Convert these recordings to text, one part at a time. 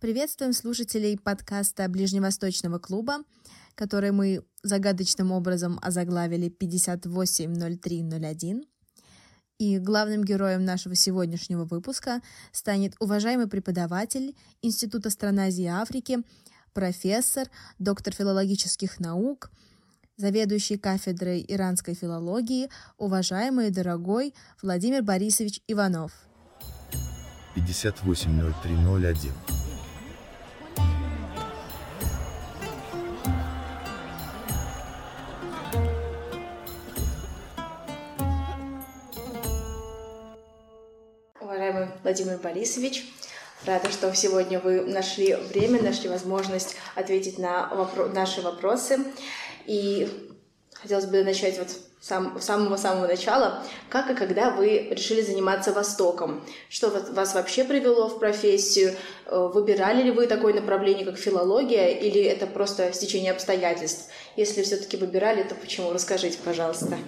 Приветствуем слушателей подкаста Ближневосточного клуба, который мы загадочным образом озаглавили 580301. И главным героем нашего сегодняшнего выпуска станет уважаемый преподаватель Института стран Азии и Африки, профессор, доктор филологических наук, заведующий кафедрой иранской филологии, уважаемый и дорогой Владимир Борисович Иванов. 580301 Владимир Борисович. Рада, что сегодня вы нашли время, нашли возможность ответить на вопро- наши вопросы. И хотелось бы начать вот с самого-самого начала. Как и когда вы решили заниматься Востоком? Что вас вообще привело в профессию? Э, выбирали ли вы такое направление, как филология, или это просто стечение обстоятельств? Если все-таки выбирали, то почему? Расскажите, пожалуйста.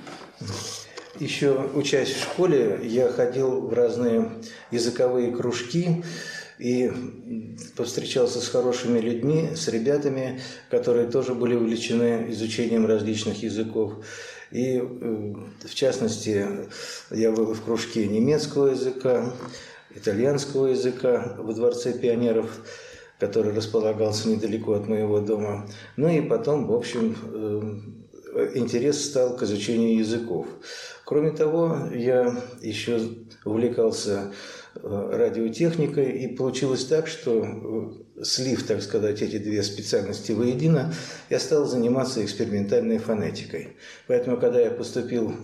Еще учась в школе, я ходил в разные языковые кружки и повстречался с хорошими людьми, с ребятами, которые тоже были увлечены изучением различных языков. И, э, в частности, я был в кружке немецкого языка, итальянского языка во Дворце пионеров, который располагался недалеко от моего дома. Ну и потом, в общем, э, интерес стал к изучению языков. Кроме того, я еще увлекался э, радиотехникой, и получилось так, что э, слив, так сказать, эти две специальности воедино, я стал заниматься экспериментальной фонетикой. Поэтому, когда я поступил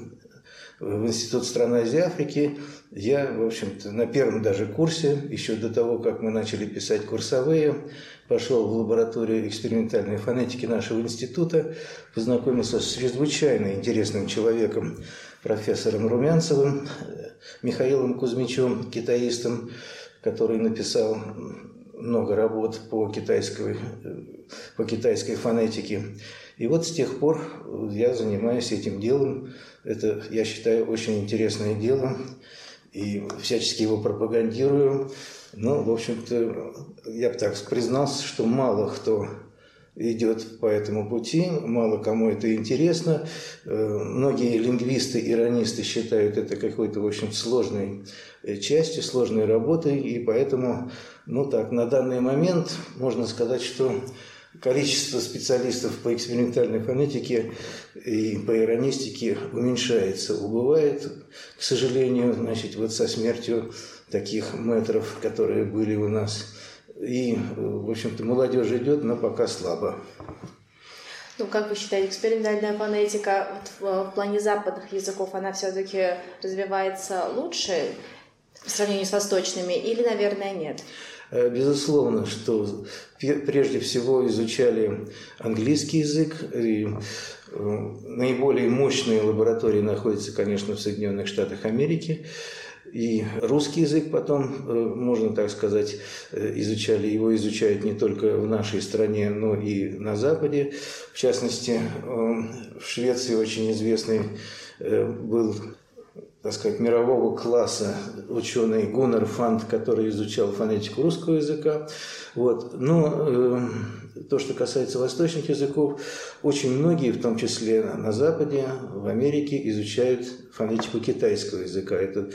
в Институт стран Азии Африки, я, в общем-то, на первом даже курсе, еще до того, как мы начали писать курсовые, пошел в лабораторию экспериментальной фонетики нашего института, познакомился с чрезвычайно интересным человеком, профессором Румянцевым, Михаилом Кузьмичем, китаистом, который написал много работ по китайской, по китайской фонетике. И вот с тех пор я занимаюсь этим делом. Это, я считаю, очень интересное дело. И всячески его пропагандирую. Но, в общем-то, я бы так признался, что мало кто идет по этому пути, мало кому это интересно. Э, многие лингвисты, иронисты считают это какой-то, общем, сложной э, частью, сложной работой, и поэтому, ну так, на данный момент можно сказать, что количество специалистов по экспериментальной фонетике и по иронистике уменьшается, убывает, к сожалению, значит, вот со смертью таких метров, которые были у нас и, в общем-то, молодежь идет, но пока слабо. Ну, как вы считаете, экспериментальная фонетика вот в, в плане западных языков, она все-таки развивается лучше в сравнении с восточными или, наверное, нет? Э, безусловно, что прежде всего изучали английский язык. И э, наиболее мощные лаборатории находятся, конечно, в Соединенных Штатах Америки. И русский язык потом, э, можно так сказать, э, изучали. Его изучают не только в нашей стране, но и на Западе. В частности, э, в Швеции очень известный был так сказать, мирового класса ученый Гуннер Фант, который изучал фонетику русского языка. Вот. Но то, что касается восточных языков, очень многие, в том числе на Западе, в Америке, изучают фонетику китайского языка. Это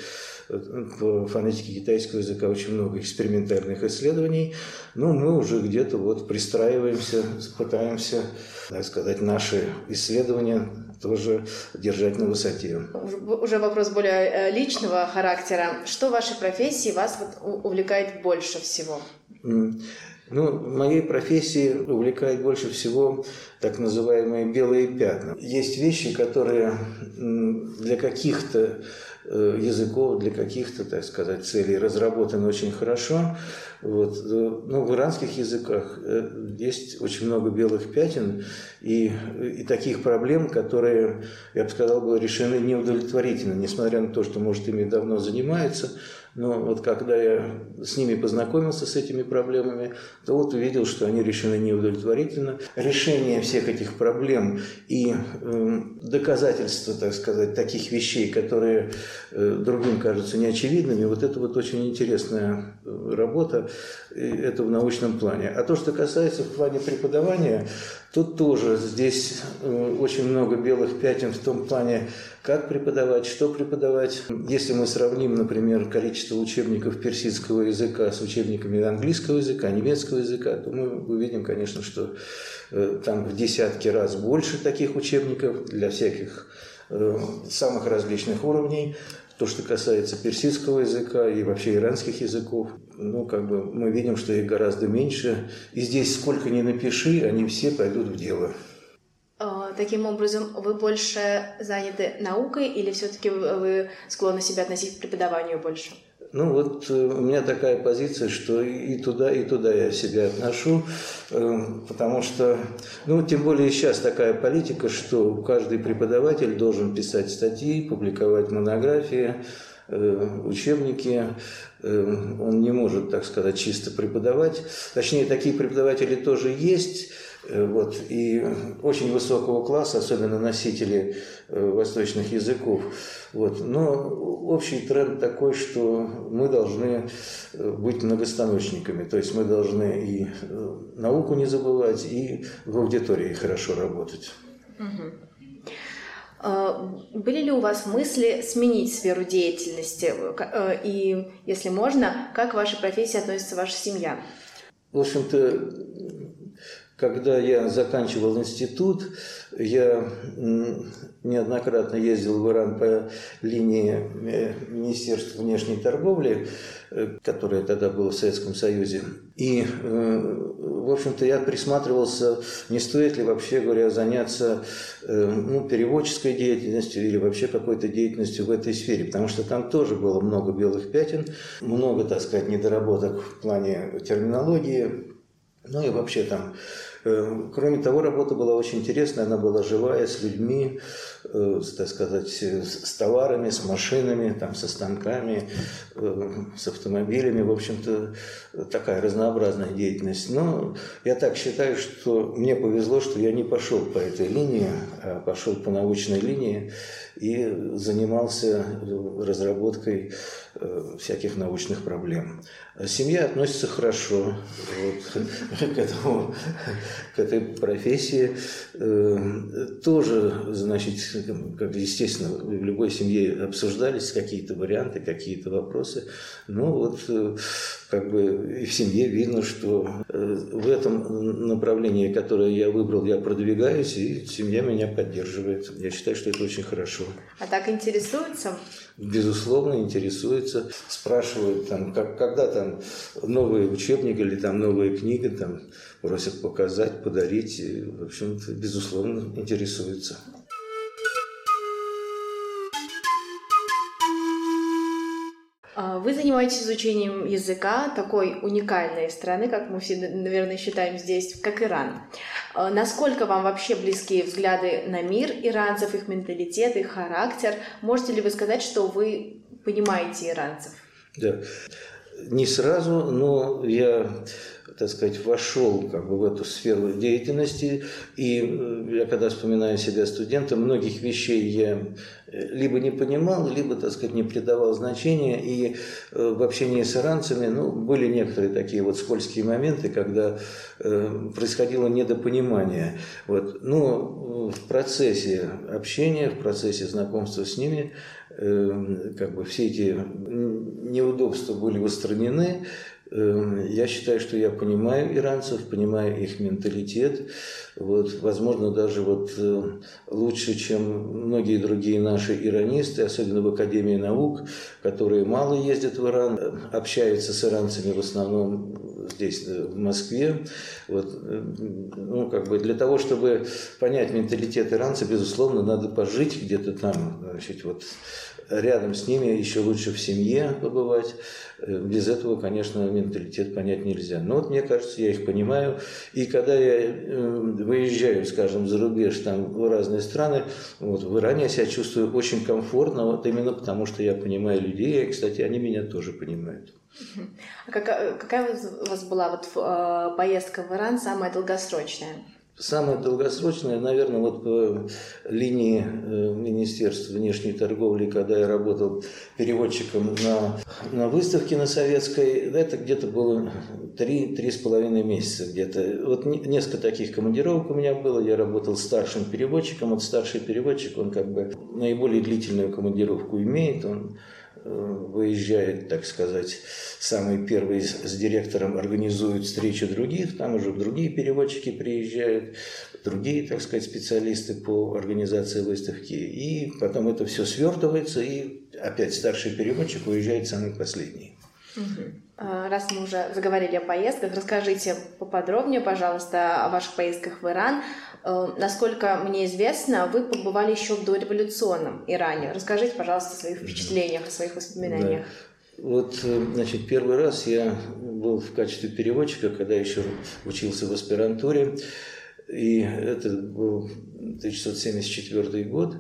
в фонетике китайского языка очень много экспериментальных исследований. Ну, мы уже где-то вот пристраиваемся, пытаемся, так сказать, наши исследования тоже держать на высоте. Уже вопрос более э, личного характера. Что в вашей профессии вас вот увлекает больше всего? Ну, моей профессии увлекает больше всего так называемые белые пятна. Есть вещи, которые для каких-то языков для каких-то, так сказать, целей разработан очень хорошо. Вот. Э, ну, в иранских языках э, есть очень много белых пятен и, и таких проблем, которые, я бы сказал, были решены неудовлетворительно, несмотря на то, что, может, ими давно занимаются, Но вот когда я с ними познакомился, с этими проблемами, то вот увидел, что они решены неудовлетворительно. Решение всех этих проблем и э, доказательства, так сказать, таких вещей, которые э, другим кажутся неочевидными, вот это вот очень интересная э, работа, это в научном плане. А то, что касается в плане преподавания, Тут тоже здесь э, очень много белых пятен в том плане, как преподавать, что преподавать. Если мы сравним, например, количество учебников персидского языка с учебниками английского языка, немецкого языка, то мы увидим, конечно, что э, там в десятки раз больше таких учебников для всяких э, самых различных уровней. То, что касается персидского языка и вообще иранских языков, ну, как бы мы видим, что их гораздо меньше. И здесь сколько ни напиши, они все пойдут в дело. А, таким образом, вы больше заняты наукой или все-таки вы склонны себя относить к преподаванию больше? Ну вот э, у меня такая позиция, что и туда, и туда я себя отношу, э, потому что, ну тем более сейчас такая политика, что каждый преподаватель должен писать статьи, публиковать монографии, учебники, он не может, так сказать, чисто преподавать. Точнее, такие преподаватели тоже есть, Э, вот, и очень высокого класса, особенно носители э, восточных языков. Вот. Но общий тренд такой, что мы должны э, быть многостаночниками, то есть мы должны и науку не забывать, и в аудитории хорошо работать. Были ли у вас мысли сменить сферу деятельности? И, если можно, как к вашей профессии относится ваша семья? В общем-то, когда я заканчивал институт, я неоднократно ездил в Иран по линии э, Министерства внешней торговли, э, которая тогда была в Советском Союзе. И, э, в общем-то, я присматривался, не стоит ли вообще, говоря, заняться ну, переводческой деятельностью или вообще какой-то деятельностью в этой сфере, потому что там тоже было много белых пятен, много, так сказать, недоработок в плане терминологии, ну и вообще там кроме того, работа была очень интересная, она была живая, с людьми, э, так сказать, с товарами, с машинами, там, со станками, э, с автомобилями. В общем-то, такая разнообразная деятельность. Но я так считаю, что мне повезло, что я не пошел по этой линии, а пошел по научной линии и занимался разработкой всяких научных проблем. Семья относится хорошо вот, к, этому, к этой профессии. Э, тоже, значит, как естественно, в любой семье обсуждались какие-то варианты, какие-то вопросы. Ну вот, э, как бы и в семье видно, что э, в этом направлении, которое я выбрал, я продвигаюсь, и семья меня поддерживает. Я считаю, что это очень хорошо. А так интересуется? Безусловно, интересуется, спрашивают, там, как, когда там новый учебник или там новая книга, там просят показать, подарить. И, в общем-то, безусловно, интересуются. Вы занимаетесь изучением языка такой уникальной страны, как мы все, наверное, считаем здесь, как Иран. А, насколько вам вообще близки взгляды на мир иранцев, их менталитет, их характер? Можете ли вы сказать, что вы понимаете иранцев? Да. Не сразу, но я так сказать, вошел как бы в эту сферу деятельности. И э, я когда вспоминаю себя студентом, многих вещей я э, либо не понимал, либо, так сказать, не придавал значения. И э, в общении с иранцами ну, были некоторые такие вот скользкие моменты, когда происходило недопонимание. Вот. Но в процессе общения, в процессе знакомства с ними, как бы все эти неудобства были устранены, я считаю, что я понимаю иранцев, понимаю их менталитет. Вот, возможно, даже вот э, лучше, чем многие другие наши иранисты, особенно в Академии наук, которые мало ездят в Иран, общаются с иранцами в основном здесь, в Москве. Вот, ну, как бы для того, чтобы понять менталитет иранца, безусловно, надо пожить где-то там, значит, вот рядом с ними, еще лучше в семье побывать. Э, без этого, конечно, менталитет понять нельзя. Но вот мне кажется, я их понимаю. И когда я э, выезжаю, скажем, за рубеж, там, в разные страны, вот, в Иране я себя чувствую очень комфортно, вот именно потому, что я понимаю людей, и, кстати, они меня тоже понимают. А какая, какая у вас была вот э, поездка в Иран самая долгосрочная? Самое долгосрочное, наверное, вот по линии э, Министерства внешней торговли, когда я работал переводчиком на, на выставке на Советской, это где-то было три-три с половиной месяца где-то. Вот несколько таких командировок у меня было. Я работал старшим переводчиком. Вот старший переводчик, он как бы наиболее длительную командировку имеет. Он выезжает, так сказать, самый первый с директором организует встречу других, там уже другие переводчики приезжают, другие, так сказать, специалисты по организации выставки, и потом это все свертывается, и опять старший переводчик уезжает самый последний. А, раз мы уже заговорили о поездках, расскажите поподробнее, пожалуйста, о ваших поездках в Иран. Э, насколько мне известно, вы побывали еще в дореволюционном Иране. Расскажите, пожалуйста, о своих впечатлениях, о своих воспоминаниях. Да. Вот, э, значит, первый раз я был в качестве переводчика, когда еще учился в аспирантуре, и это был 1974 год.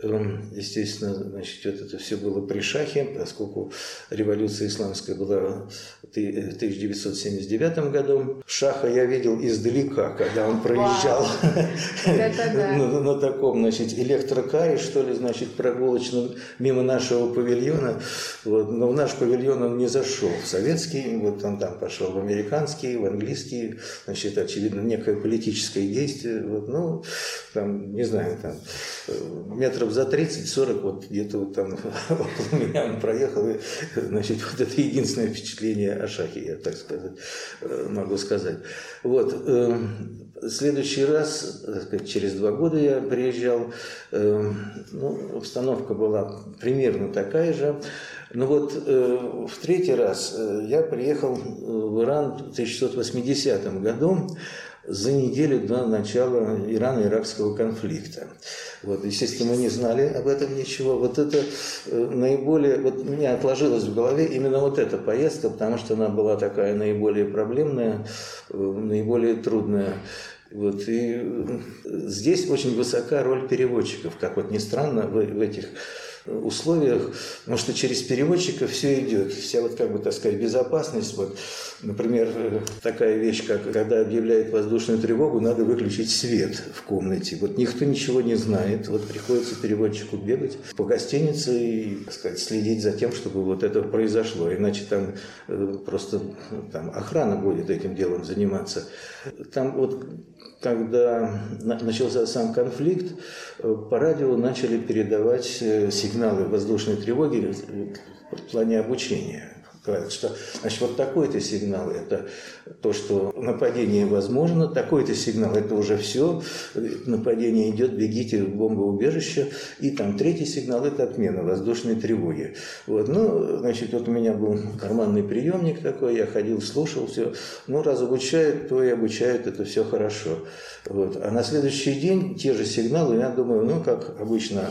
Эм, естественно, значит, вот это все было при шахе, поскольку революция исламская была 1979 году. Шаха я видел издалека, когда он проезжал на, на таком, значит, электрокаре, что ли, значит, прогулочном мимо нашего павильона. Вот. Но в наш павильон он не зашел в советский, вот он там пошел в американский, в английский, значит, очевидно, некое политическое действие. Вот. Ну, там, не знаю, там э, метров метров за 30-40, вот где-то вот там около меня он проехал, и, значит, вот это единственное впечатление о шахе, я так сказать, э, могу сказать. Вот, эм, следующий раз, так сказать, через два года я приезжал, эм, ну, обстановка была примерно такая же, но вот э, в третий раз э, я приехал в Иран в 1980 году, за неделю до начала Ирано-Иракского конфликта. Вот, естественно, мы не знали об этом ничего. Вот это э, наиболее, вот у меня отложилось в голове именно вот эта поездка, потому что она была такая наиболее проблемная, э, наиболее трудная. Вот, и э, здесь очень высока роль переводчиков, как вот ни странно в, в этих условиях, потому что через переводчика все идет. Вся вот как бы, так сказать, безопасность. Вот, например, такая вещь, как когда объявляют воздушную тревогу, надо выключить свет в комнате. Вот никто ничего не знает. Вот приходится переводчику бегать по гостинице и, так сказать, следить за тем, чтобы вот это произошло. Иначе там э, просто там охрана будет этим делом заниматься. Там вот когда начался сам конфликт, э, по радио начали передавать э, сигналы воздушной тревоги в плане обучения говорят, что значит, вот такой-то сигнал – это то, что нападение возможно, такой-то сигнал – это уже все, нападение идет, бегите в бомбоубежище, и там третий сигнал – это отмена воздушной тревоги. Вот, ну, значит, вот у меня был карманный приемник такой, я ходил, слушал все, ну, раз обучают, то и обучают, это все хорошо. Вот. А на следующий день те же сигналы, я думаю, ну, как обычно,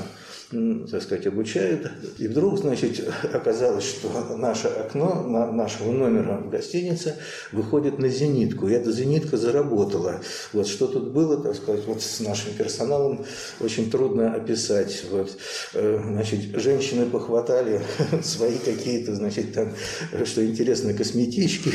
так сказать, обучают. И вдруг, значит, оказалось, что наше окно на нашего номера в гостинице выходит на зенитку. И эта зенитка заработала. Вот что тут было, так сказать, вот с нашим персоналом очень трудно описать. Вот, э, значит, женщины похватали свои какие-то, значит, там, что интересно, косметички.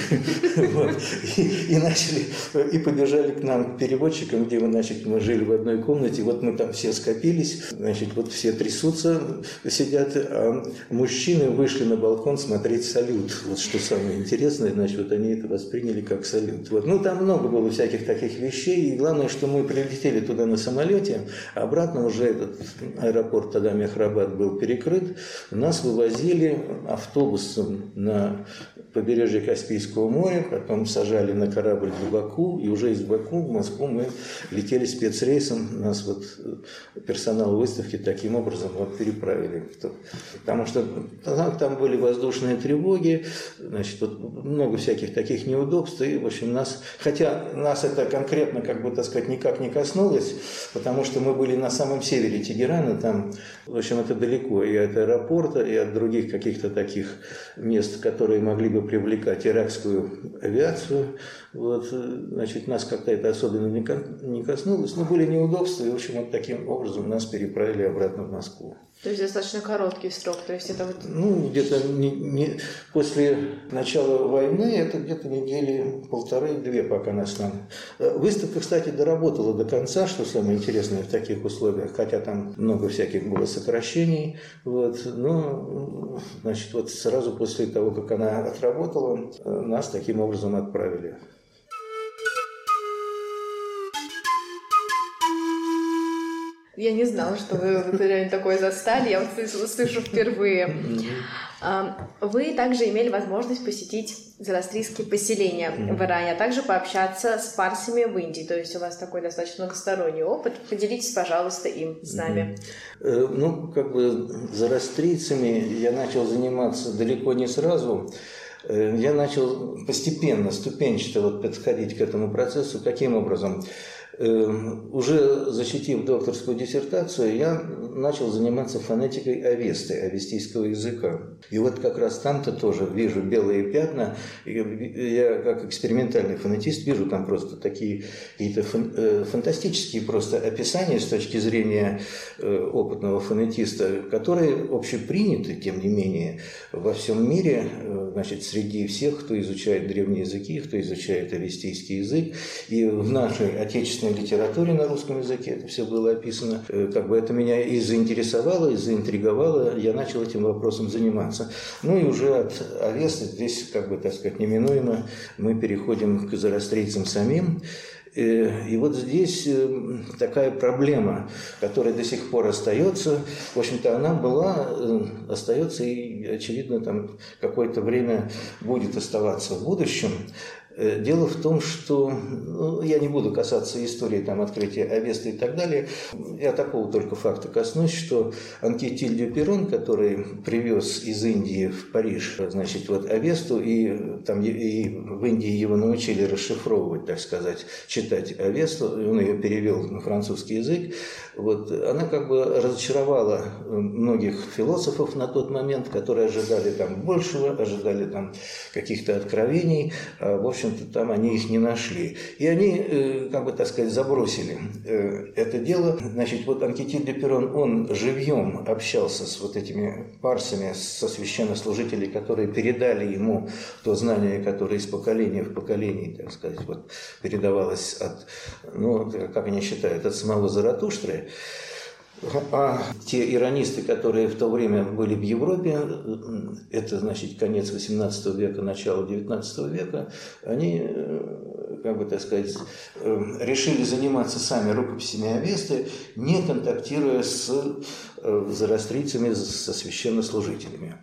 И начали, и побежали к нам, к переводчикам, где мы, значит, мы жили в одной комнате. Вот мы там все скопились, значит, вот все трясутся, сидят, а мужчины вышли на балкон смотреть салют. Вот что самое интересное, значит, вот они это восприняли как салют. Вот. Ну, там много было всяких таких вещей, и главное, что мы прилетели туда на самолете, обратно уже этот аэропорт тогда Мехрабад был перекрыт, нас вывозили автобусом на побережье Каспийского моря, потом сажали на корабль в Баку, и уже из Баку в Москву мы летели спецрейсом, нас вот персонал выставки таким образом образом вот переправили. Потому что там, были воздушные тревоги, значит, вот много всяких таких неудобств, и, в общем, нас, хотя нас это конкретно, как бы, так сказать, никак не коснулось, потому что мы были на самом севере Тегерана, там, в общем, это далеко и от аэропорта, и от других каких-то таких мест, которые могли бы привлекать иракскую авиацию, вот, значит, нас как-то это особенно не коснулось, но были неудобства, и, в общем, вот таким образом нас переправили обратно в Москву. То есть достаточно короткий срок, то есть это вот... Ну, где-то не, не, после начала войны, это где-то недели полторы-две, пока нас там... Выставка, кстати, доработала до конца, что самое интересное в таких условиях, хотя там много всяких было сокращений, вот, но, значит, вот сразу после того, как она отработала, нас таким образом отправили. Я не знала, что вы вот реально такое застали. Я вот слышу, слышу впервые. Вы также имели возможность посетить зороастрийские поселения в Иране, а также пообщаться с парсами в Индии. То есть у вас такой достаточно многосторонний опыт. Поделитесь, пожалуйста, им с нами. Э, ну, как бы зороастрийцами я начал заниматься далеко не сразу. Э, я начал постепенно, ступенчато вот подходить к этому процессу. Каким образом? Уже защитив докторскую диссертацию, я начал заниматься фонетикой авесты, авестийского языка. И вот как раз там-то тоже вижу белые пятна. Я как экспериментальный фонетист вижу там просто такие какие-то э, фантастические просто описания с точки зрения э, опытного фонетиста, которые общеприняты, тем не менее, во всем мире, э, значит, среди всех, кто изучает древние языки, кто изучает авестийский язык. И в нашей отечественной отечественной литературе на русском языке это все было описано. Э, как бы это меня и заинтересовало, и заинтриговало. Я начал этим вопросом заниматься. Ну и уже от Авеста здесь, как бы, так сказать, неминуемо мы переходим к зарастрийцам самим. Э, и вот здесь э, такая проблема, которая до сих пор остается. В общем-то, она была, остается и, очевидно, там какое-то время будет оставаться в будущем. Э, дело в том, что ну, я не буду касаться истории там, открытия Авесты и так далее. Я такого только факта коснусь, что Анкетиль Дюперон, который привез из Индии в Париж значит, вот Авесту, и, там, и в Индии его научили расшифровывать, так сказать, читать Авесту, он ее перевел на французский язык, вот, она как бы разочаровала многих философов на тот момент, которые ожидали там большего, ожидали там каких-то откровений, а, в общем, общем-то, там они их не нашли. И они, э, как бы так сказать, забросили э, это дело. Значит, вот Анкетиль де Перрон, он живьем общался с вот этими парсами, со священнослужителями, которые передали ему то знание, которое из поколения в поколение, так сказать, вот, передавалось от, ну, как они считают, от самого Заратуштры. А те иронисты, которые в то время были в Европе, это значит конец XVIII века, начало XIX века, они, как бы так сказать, э, решили заниматься сами рукописями Авесты, не контактируя с э, зарастрийцами, со священнослужителями.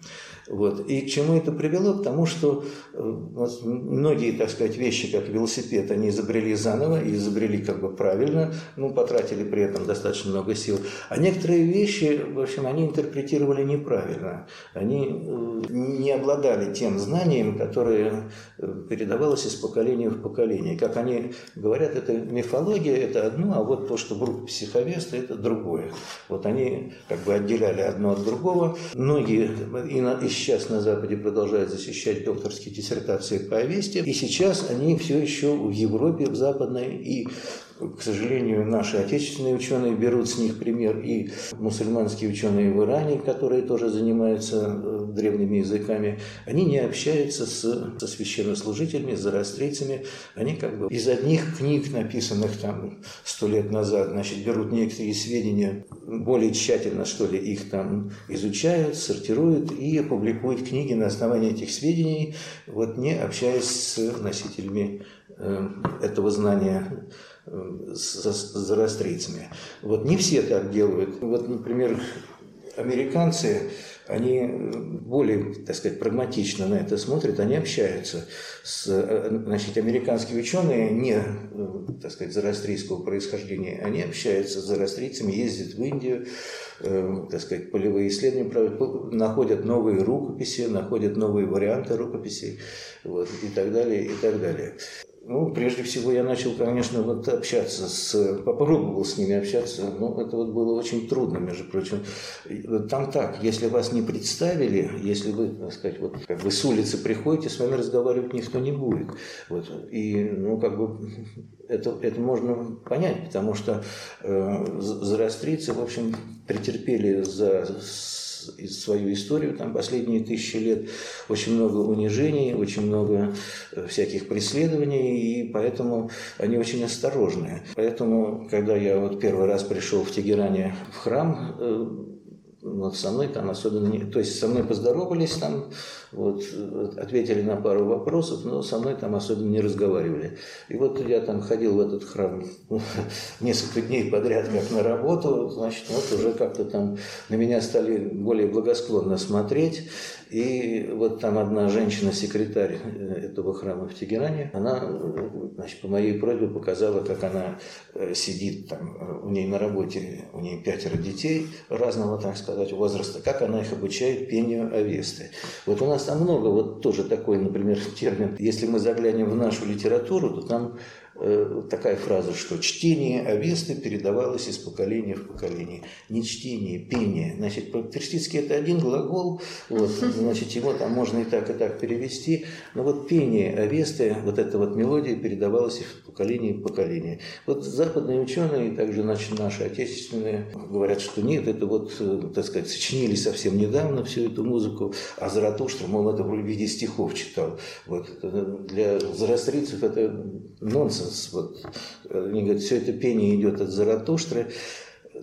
Вот. И к чему это привело? К тому, что э, вот, многие, так сказать, вещи, как велосипед, они изобрели заново и изобрели как бы правильно, ну, потратили при этом достаточно много сил. А некоторые вещи, в общем, они интерпретировали неправильно. Они э, не обладали тем знанием, которое э, передавалось из поколения в поколение. Как они говорят, это мифология, это одно, а вот то, что в рукописи Хавеста, это другое. Вот они как бы отделяли одно от другого. Многие и сейчас на Западе продолжают защищать докторские диссертации по Авесте. И сейчас они все еще в Европе, в Западной, и к сожалению, наши отечественные ученые берут с них пример, и мусульманские ученые в Иране, которые тоже занимаются э, древними языками, они не общаются с, со священнослужителями, с зарастрийцами, они как бы из одних книг, написанных там сто лет назад, значит, берут некоторые сведения, более тщательно, что ли, их там изучают, сортируют и публикуют книги на основании этих сведений, вот не общаясь с носителями этого знания с, с зороастрийцами. Вот не все так делают. Вот, например, американцы, они более, так сказать, прагматично на это смотрят, они общаются с, значит, американские ученые не, так сказать, зарастрийского происхождения, они общаются с зарастрийцами, ездят в Индию, э, так сказать, полевые исследования проводят, находят новые рукописи, находят новые варианты рукописей, вот, и так далее, и так далее. Ну, прежде всего, я начал, конечно, вот общаться с... Попробовал с ними общаться, но это вот было очень трудно, между прочим. Там так, если вас не представили, если вы, так сказать, вот как бы с улицы приходите, с вами разговаривать никто не будет. Вот. И, ну, как бы это, это можно понять, потому что э, зарастрийцы, в общем, претерпели за свою историю, там последние тысячи лет очень много унижений, очень много э, всяких преследований, и поэтому они очень осторожные. Поэтому, когда я вот первый раз пришел в Тегеране в храм, э, вот со мной там особенно. То есть со мной поздоровались там, вот, ответили на пару вопросов, но со мной там особенно не разговаривали. И вот я там ходил в этот храм несколько дней подряд как на работу, значит, вот уже как-то там на меня стали более благосклонно смотреть. И вот там одна женщина-секретарь э, этого храма в Тегеране, она, значит, по моей просьбе показала, как она э, сидит там, э, у ней на работе, у ней пятеро детей разного, так сказать, возраста, как она их обучает пению Авесты. Вот у нас там много, вот тоже такой, например, термин, если мы заглянем в нашу литературу, то там такая фраза, что чтение Авесты передавалось из поколения в поколение. Не чтение, пение. Значит, по-персидски это один глагол, вот, значит, его там можно и так, и так перевести. Но вот пение Авесты, вот эта вот мелодия передавалась из поколения в поколение. Вот западные ученые, также значит, наши отечественные, говорят, что нет, это вот, э, так сказать, сочинили совсем недавно всю эту музыку, а Заратуштра, мол, это в виде стихов читал. Вот. Для зарастрийцев это нонсенс. Вот, они говорят, все это пение идет от Заратуштры.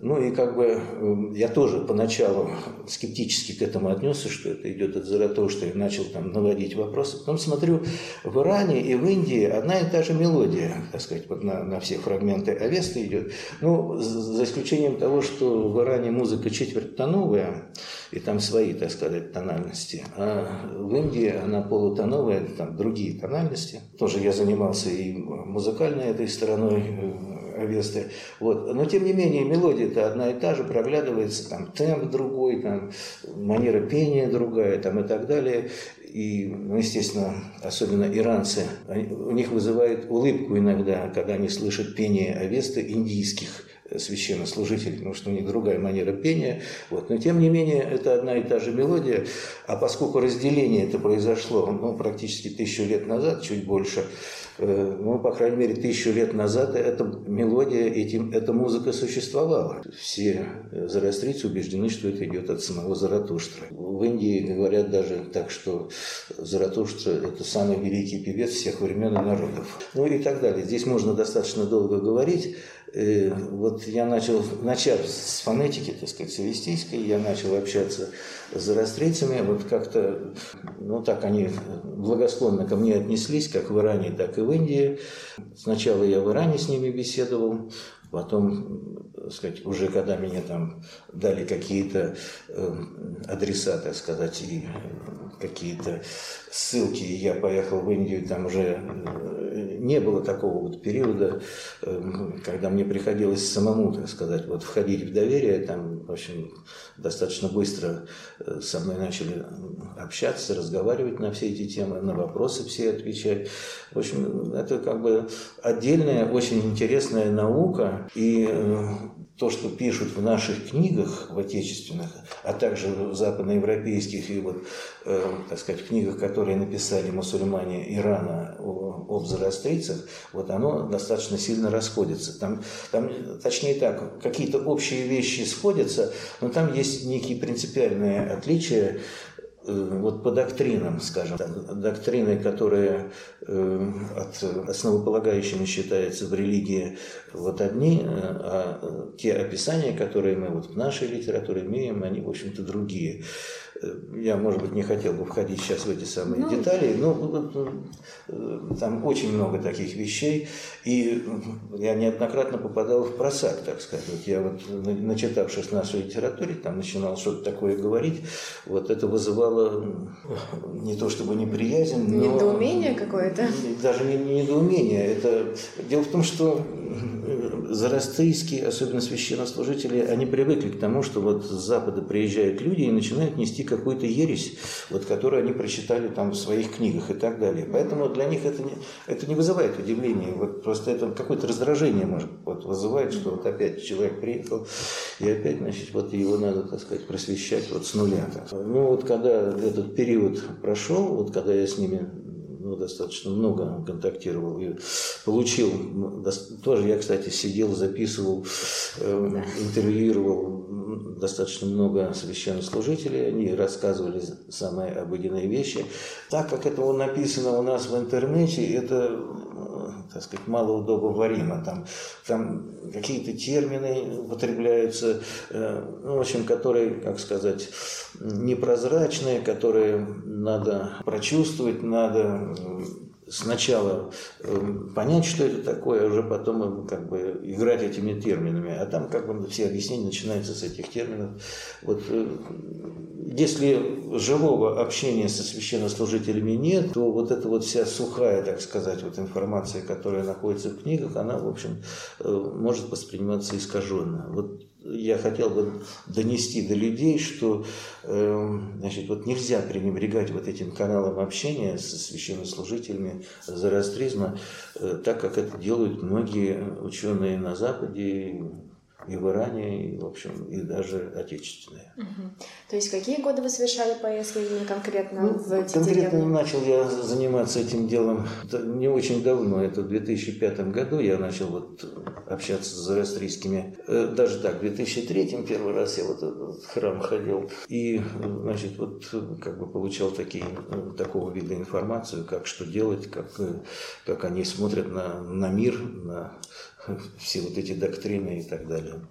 Ну и как бы эм, я тоже поначалу скептически к этому отнесся, что это идет от Заратуштры, и начал там наводить вопросы. Потом смотрю, в Иране и в Индии одна и та же мелодия, так сказать, вот на, на все фрагменты Авеста идет. Ну, за исключением того, что в Иране музыка четвертьтоновая, и там свои, так сказать, тональности. А в Индии она полутоновая, там другие тональности. Тоже я занимался и музыкальной этой стороной э, Авесты. Вот. Но тем не менее мелодия-то одна и та же, проглядывается там темп другой, там манера пения другая там, и так далее. И, ну, естественно, особенно иранцы, они, у них вызывает улыбку иногда, когда они слышат пение Авесты индийских священнослужителей, потому что у них другая манера пения. Вот. Но тем не менее, это одна и та же мелодия. А поскольку разделение это произошло ну, практически тысячу лет назад, чуть больше, э, ну, по крайней мере, тысячу лет назад эта мелодия, этим, эта музыка существовала. Все зарастрийцы убеждены, что это идет от самого Заратуштра. В Индии говорят даже так, что Заратуштра – это самый великий певец всех времен и народов. Ну и так далее. Здесь можно достаточно долго говорить. Э, вот я начал, начав с фонетики, так сказать, совестийской, я начал общаться с зарастрийцами, вот как-то, ну так они благосклонно ко мне отнеслись, как в Иране, так и в Индии. Сначала я в Иране с ними беседовал, Потом, так сказать, уже когда меня там дали какие-то э, адреса, так сказать, и какие-то ссылки, я поехал в Индию, там уже э, не было такого вот периода, э, когда мне приходилось самому, так сказать, вот входить в доверие, там, в общем, достаточно быстро со мной начали общаться, разговаривать на все эти темы, на вопросы все отвечать. В общем, это как бы отдельная, очень интересная наука, и э, то, что пишут в наших книгах, в отечественных, а также в западноевропейских и вот, э, так сказать, книгах, которые написали мусульмане Ирана об зарастрийцах, вот оно достаточно сильно расходится. Там, там, точнее так, какие-то общие вещи сходятся, но там есть некие принципиальные отличия вот по доктринам, скажем, доктрины, которые э, от основополагающими считаются в религии, вот одни, э, а те описания, которые мы вот в нашей литературе имеем, они, в общем-то, другие. Я, может быть, не хотел бы входить сейчас в эти самые ну, детали, но вот, там очень много таких вещей, и я неоднократно попадал в просак, так сказать. Я вот, начитавшись нашей литературе, там начинал что-то такое говорить, вот это вызывало не то чтобы неприязнь, но... Недоумение какое-то? Даже не недоумение. Это... Дело в том, что зарастрийские, особенно священнослужители, они привыкли к тому, что вот с Запада приезжают люди и начинают нести какую-то ересь, вот, которую они прочитали там в своих книгах и так далее. Поэтому для них это не, это не вызывает удивления, вот просто это какое-то раздражение может вот, вызывает, что вот опять человек приехал, и опять, значит, вот его надо, так сказать, просвещать вот с нуля. Ну вот когда этот период прошел, вот когда я с ними ну, достаточно много контактировал и получил, тоже я, кстати, сидел, записывал, э, интервьюировал достаточно много священнослужителей, они рассказывали самые обыденные вещи. Так как это написано у нас в интернете, это так сказать, малоудобоваримо. Там, там какие-то термины употребляются, э, ну, в общем, которые, как сказать, непрозрачные, которые надо прочувствовать, надо сначала эм, понять, что это такое, а уже потом как бы играть этими терминами. А там как бы все объяснения начинаются с этих терминов. Вот э, если живого общения со священнослужителями нет, то вот эта вот вся сухая, так сказать, вот информация, которая находится в книгах, она, в общем, э, может восприниматься искаженно. Вот я хотел бы донести до людей, что э, значит, вот нельзя пренебрегать вот этим каналом общения со священнослужителями зороастризма, э, так как это делают многие ученые на Западе, и в Иране, и, в общем, и даже отечественные. Угу. То есть какие годы вы совершали поездки именно конкретно ну, в эти Конкретно деревни? начал я заниматься этим делом не очень давно, это в 2005 году я начал вот общаться с зороастрийскими, э, даже так, в 2003 первый раз я вот в храм ходил, и, значит, вот как бы получал такие, э, такого вида информацию, как что делать, как, э, как они смотрят на, на мир, на все вот эти доктрины и так далее.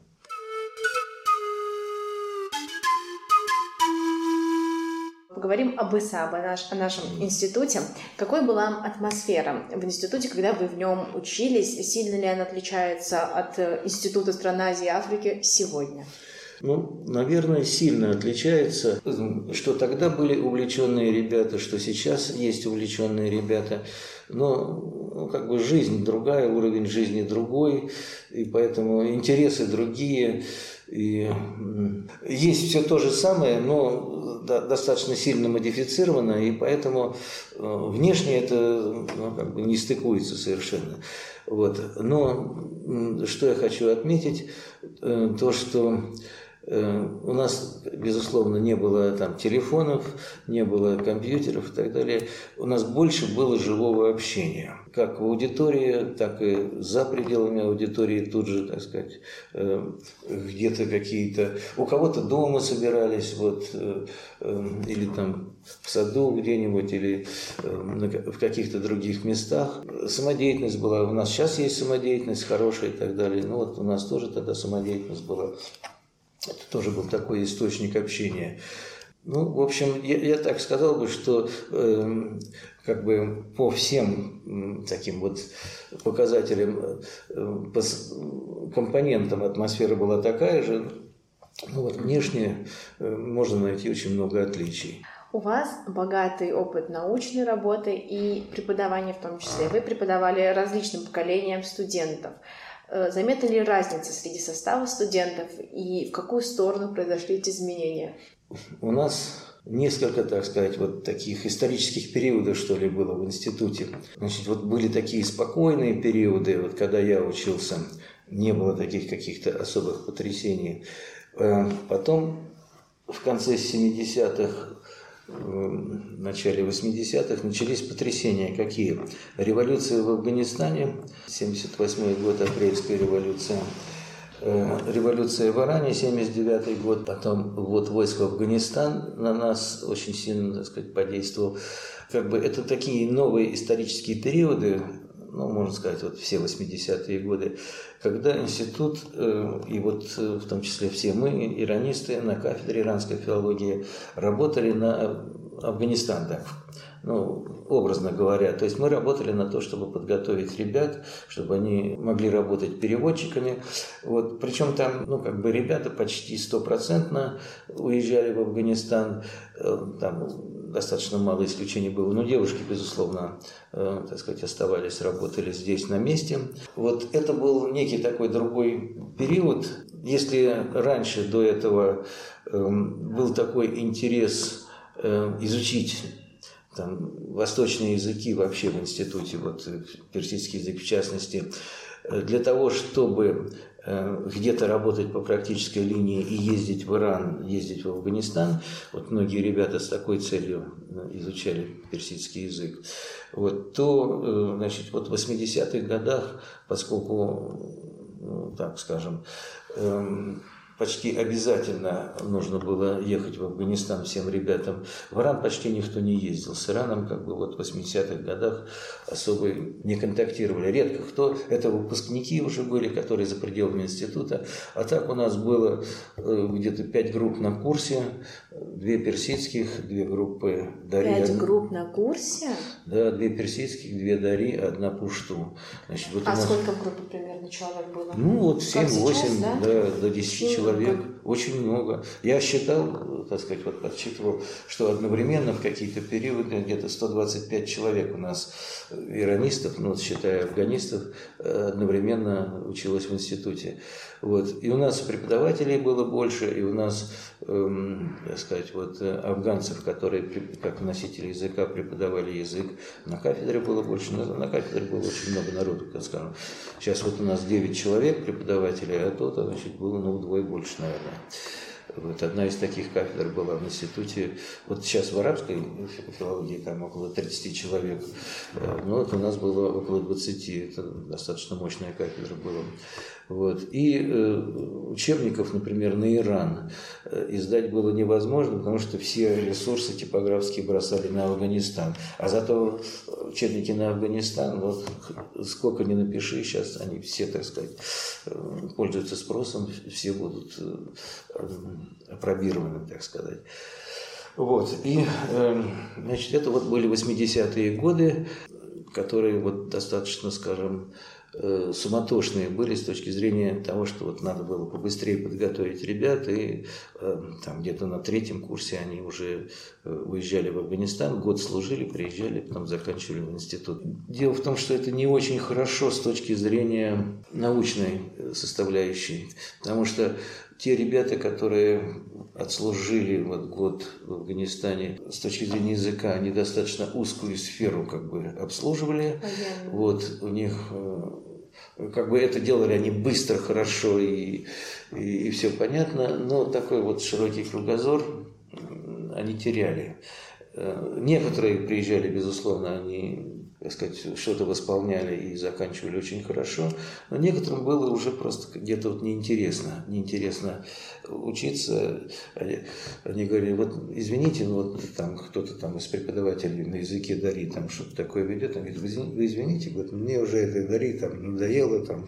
Поговорим об ИСАБ, о, наш, о нашем институте. Какой была атмосфера в институте, когда вы в нем учились? Сильно ли она отличается от э, Института стран Азии и Африки сегодня? Ну, наверное, сильно отличается, что тогда были увлеченные ребята, что сейчас есть увлеченные ребята. Но ну, как бы жизнь другая, уровень жизни другой, и поэтому интересы другие. И есть все то же самое, но достаточно сильно модифицировано, и поэтому э, внешне это ну, как бы не стыкуется совершенно. Вот. Но что я хочу отметить, э, то, что у нас, безусловно, не было там телефонов, не было компьютеров и так далее. У нас больше было живого общения. Как в аудитории, так и за пределами аудитории тут же, так сказать, э, где-то какие-то... У кого-то дома собирались, вот, э, или там в саду где-нибудь, или в каких-то других местах. Самодеятельность была. У нас сейчас есть самодеятельность хорошая и так далее. Ну вот у нас тоже тогда самодеятельность была. Это тоже был такой источник общения. Ну, в общем, я, я так сказал бы, что э, как бы по всем э, таким вот показателям, э, по компонентам атмосфера была такая же. Ну вот внешне э, можно найти очень много отличий. У вас богатый опыт научной работы и преподавания в том числе. Вы преподавали различным поколениям студентов. Э, заметны ли разницы среди состава студентов и в какую сторону произошли эти изменения? У нас несколько, так сказать, вот таких исторических периодов, что ли, было в институте. Значит, вот были такие спокойные периоды, вот когда я учился, не было таких каких-то особых потрясений. Э, потом в конце 70-х в начале 80-х начались потрясения какие? Революция в Афганистане, 78 год, апрельская революция, э, революция в Иране, 79 год, потом вот войск в Афганистан на нас очень сильно, так сказать, подействовал. Как бы это такие новые исторические периоды, ну, можно сказать, вот все 80-е годы, когда институт, э, и вот э, в том числе все мы, иранисты, на кафедре иранской филологии работали на Афганистан, так, ну, образно говоря. То есть мы работали на то, чтобы подготовить ребят, чтобы они могли работать переводчиками. Вот. Причем там, ну, как бы ребята почти стопроцентно уезжали в Афганистан. Э, там достаточно мало исключений было. Но девушки, безусловно, э, так сказать, оставались, работали здесь на месте. Вот это был некий такой другой период. Если раньше до этого эм, был такой интерес э, изучить там, восточные языки вообще в институте, вот персидский язык в частности, э, для того, чтобы э, где-то работать по практической линии и ездить в Иран, ездить в Афганистан. Вот многие ребята с такой целью э, изучали персидский язык. Вот, то, значит, вот в 80-х годах, поскольку, ну, так скажем, эм, почти обязательно нужно было ехать в Афганистан всем ребятам. В Иран почти никто не ездил. С Ираном как бы вот в 80-х годах особо не контактировали. Редко кто. Это выпускники уже были, которые за пределами института. А так у нас было э, где-то пять групп на курсе, две персидских, две группы Дари. Пять групп на курсе? Да, две персидских, две Дари, одна Пушту. Значит, вот а нас... сколько в группе примерно человек было? Ну, вот 7-8, да? да, до 10 человек. Очень много. Я считал, так сказать, вот подсчитывал, что одновременно в какие-то периоды где-то 125 человек у нас иронистов, ну, считая афганистов, одновременно училось в институте. Вот. И у нас преподавателей было больше, и у нас, так сказать, вот, э, афганцев, которые как носители языка преподавали язык. На кафедре было больше, на, кафедре было очень много народу, так скажем. Сейчас вот у нас 9 человек преподавателей, а то значит, было ну, вдвое больше, наверное. Вот одна из таких кафедр была в институте. Вот сейчас в арабской филологии там около 30 человек. Э, но вот у нас было около 20. Это достаточно мощная кафедра была. Вот. И э, учебников, например, на Иран э, издать было невозможно, потому что все ресурсы типографские бросали на Афганистан. А зато учебники на Афганистан, вот сколько ни напиши, сейчас они все, так сказать, э, пользуются спросом, все будут э, апробированы, так сказать. Вот. И, э, значит, это вот были 80-е годы, которые вот достаточно, скажем, Э, суматошные были с точки зрения того, что вот надо было побыстрее подготовить ребят, и э, там где-то на третьем курсе они уже э, уезжали в Афганистан, год служили, приезжали, потом заканчивали в институт. Дело в том, что это не очень хорошо с точки зрения научной составляющей, потому что те ребята, которые отслужили вот год в Афганистане, с точки зрения языка, они достаточно узкую сферу как бы обслуживали. Понятно. Вот у них как бы это делали они быстро, хорошо и, и, и все понятно, но такой вот широкий кругозор они теряли. Э, некоторые приезжали, безусловно, они так сказать, что-то восполняли и заканчивали очень хорошо, но некоторым было уже просто где-то вот неинтересно, неинтересно учиться. Они, они говорили, вот извините, ну вот там кто-то там из преподавателей на языке Дари там что-то такое ведет, он говорит, вы извините, говорит, мне уже это Дари там надоело, там,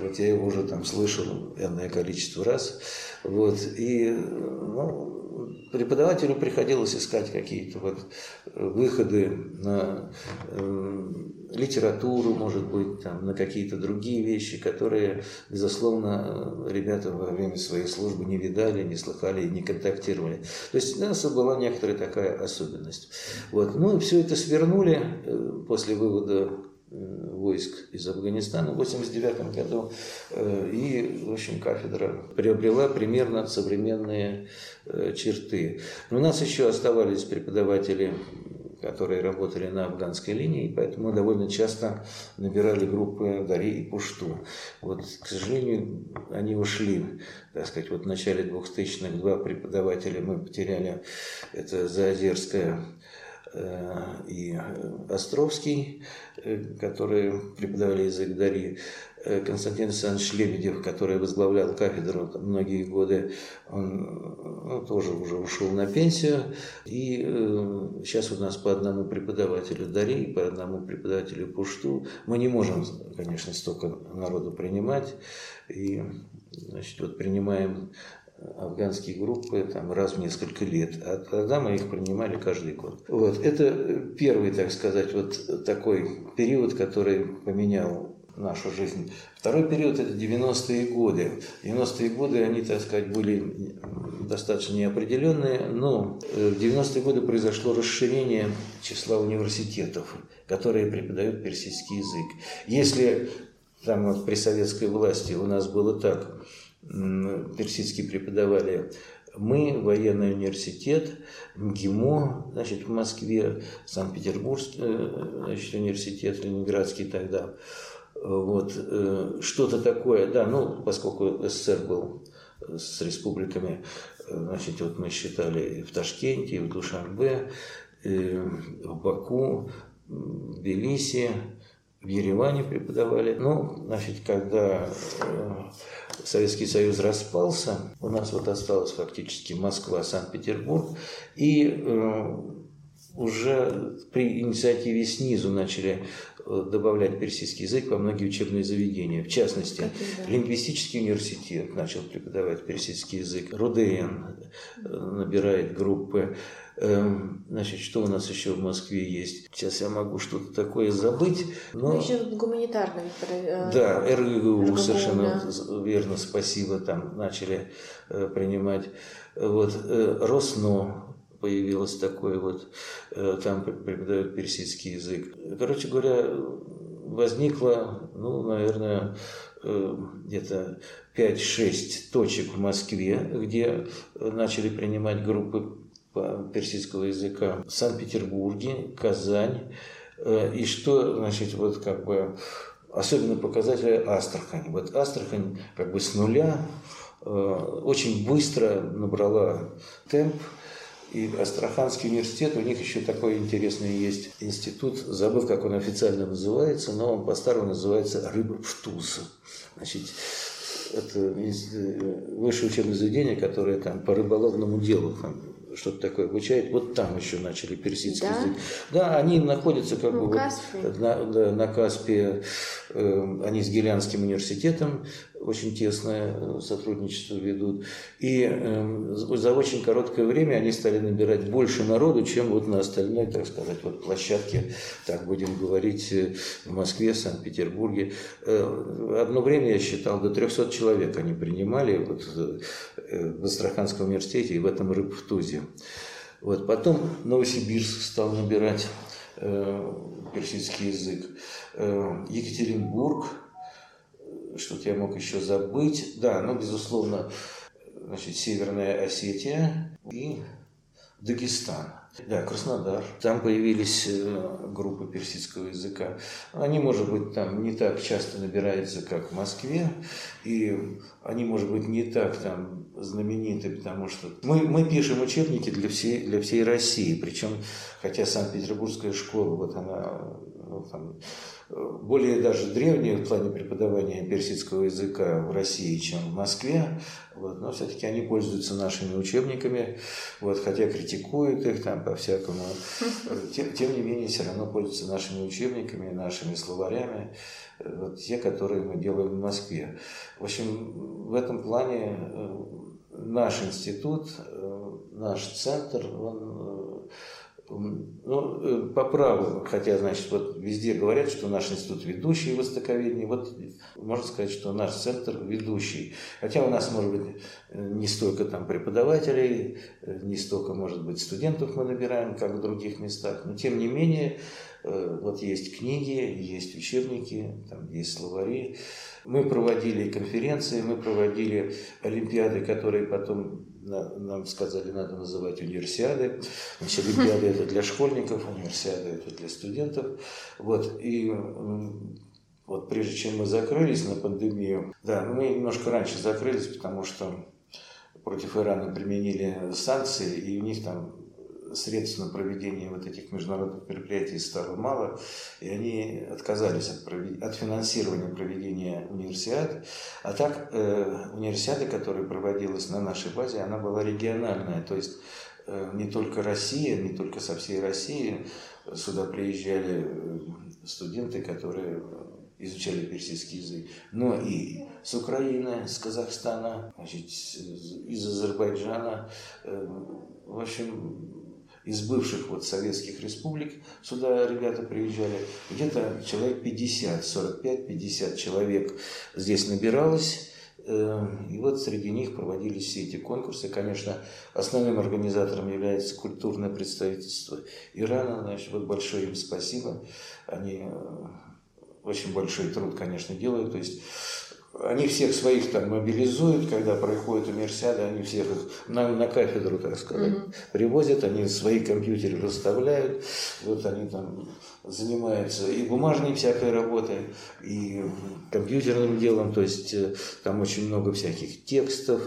вот я его уже там слышал энное количество раз, вот, и, ну, преподавателю приходилось искать какие-то вот выходы на э, литературу, может быть, там, на какие-то другие вещи, которые, безусловно, ребята во время своей службы не видали, не слыхали и не контактировали. То есть у нас была некоторая такая особенность. Вот. Ну и все это свернули э, после вывода Э, войск из Афганистана в 1989 году. Э, и, в общем, кафедра приобрела примерно современные э, черты. Но у нас еще оставались преподаватели которые работали на афганской линии, поэтому мы довольно часто набирали группы Дари и Пушту. Вот, к сожалению, они ушли, так сказать, вот в начале 2000-х два преподавателя мы потеряли, это Заозерская и Островский, которые преподавали язык Дари, Константин Александрович Лебедев, который возглавлял кафедру многие годы, он ну, тоже уже ушел на пенсию. И э, сейчас у нас по одному преподавателю Дари, по одному преподавателю Пушту. Мы не можем, конечно, столько народу принимать. И значит, вот принимаем афганские группы там, раз в несколько лет, а тогда мы их принимали каждый год. Вот. Это первый, так сказать, вот такой период, который поменял нашу жизнь. Второй период – это 90-е годы. 90-е годы, они, так сказать, были достаточно неопределенные, но э, в 90-е годы произошло расширение числа университетов, которые преподают персидский язык. Если там вот при советской власти у нас было так, персидский преподавали. Мы, военный университет, МГИМО, значит, в Москве, Санкт-Петербургский э, значит, университет, Ленинградский тогда, вот, э, что-то такое, да, ну, поскольку СССР был с республиками, э, значит, вот мы считали в Ташкенте, в Душанбе, в Баку, в Тбилиси, в Ереване преподавали. Ну, значит, когда э, Советский Союз распался, у нас вот осталась фактически Москва, Санкт-Петербург, и уже при инициативе снизу начали Э, добавлять персидский язык во многие учебные заведения. В частности, да. лингвистический университет начал преподавать персидский язык. Рудеен э, набирает группы. Эм, значит, что у нас еще в Москве есть? Сейчас я могу что-то такое забыть. Но... Ну, еще гуманитарный. Э, да, РГГУ, РГГУ совершенно да. верно, спасибо, там начали принимать. Вот, Росно появилось такое вот, э, там преподают персидский язык. Короче говоря, возникло, ну, наверное, э, где-то 5-6 точек в Москве, где начали принимать группы персидского языка. В Санкт-Петербурге, Казань. Э, и что, значит, вот как бы особенно показатели Астрахань. Вот Астрахань как бы с нуля очень быстро набрала темп, и Астраханский университет, у них еще такой интересный есть институт, забыл, как он официально называется, но он по-старому называется Рыбштуз. Значит, это высшее учебное заведение, которое там по рыболовному делу там, что-то такое обучает. Вот там еще начали персидский да? язык. Да, они находятся как ну, бы вот на, да, на Каспе. Э, они с Гелянским университетом очень тесное э, сотрудничество ведут. И э, за очень короткое время они стали набирать больше народу, чем вот на остальной, так сказать, вот площадке, так будем говорить, э, в Москве, Санкт-Петербурге. Э, одно время я считал, до 300 человек они принимали вот, э, в Астраханском университете и в этом Рыбфтузе. Вот. Потом Новосибирск стал набирать э, персидский язык. Э, Екатеринбург – что-то я мог еще забыть. Да, ну, безусловно, значит, Северная Осетия и Дагестан. Да, Краснодар. Там появились э, группы персидского языка. Они, может быть, там не так часто набираются, как в Москве, и они, может быть, не так там знамениты, потому что мы, мы пишем учебники для всей, для всей России, причем, хотя Санкт-Петербургская школа, вот она ну, там, более даже древние в плане преподавания персидского языка в России, чем в Москве, вот, но все-таки они пользуются нашими учебниками, вот, хотя критикуют их там по-всякому, тем, тем не менее все равно пользуются нашими учебниками, нашими словарями, вот, те, которые мы делаем в Москве. В общем, в этом плане э, наш институт, э, наш центр, он ну, э, по праву, хотя, значит, вот везде говорят, что наш институт ведущий в востоковедении, вот можно сказать, что наш центр ведущий. Хотя у нас, может быть, не столько там преподавателей, э, не столько, может быть, студентов мы набираем, как в других местах, но тем не менее, вот есть книги, есть учебники, там есть словари. Мы проводили конференции, мы проводили олимпиады, которые потом нам сказали, надо называть универсиады. Значит, олимпиады это для школьников, универсиады это для студентов. Вот, и вот прежде чем мы закрылись на пандемию, да, мы немножко раньше закрылись, потому что против Ирана применили санкции, и у них там средств на проведение вот этих международных мероприятий стало мало, и они отказались от, провед... от финансирования проведения универсиад. А так, э, универсиада, которая проводилась на нашей базе, она была региональная, то есть э, не только Россия, не только со всей России сюда приезжали э, студенты, которые изучали персидский язык, но и с Украины, с Казахстана, значит, из Азербайджана, э, в общем, из бывших вот советских республик сюда ребята приезжали. Где-то человек 50, 45-50 человек здесь набиралось. Э, и вот среди них проводились все эти конкурсы. Конечно, основным организатором является культурное представительство Ирана. Значит, вот большое им спасибо. Они э, очень большой труд, конечно, делают. То есть они всех своих там мобилизуют, когда проходит универсиада, они всех их на, на кафедру, так сказать, mm-hmm. привозят, они свои компьютеры расставляют, вот они там занимаются и бумажной всякой работой, и компьютерным делом, то есть э, там очень много всяких текстов,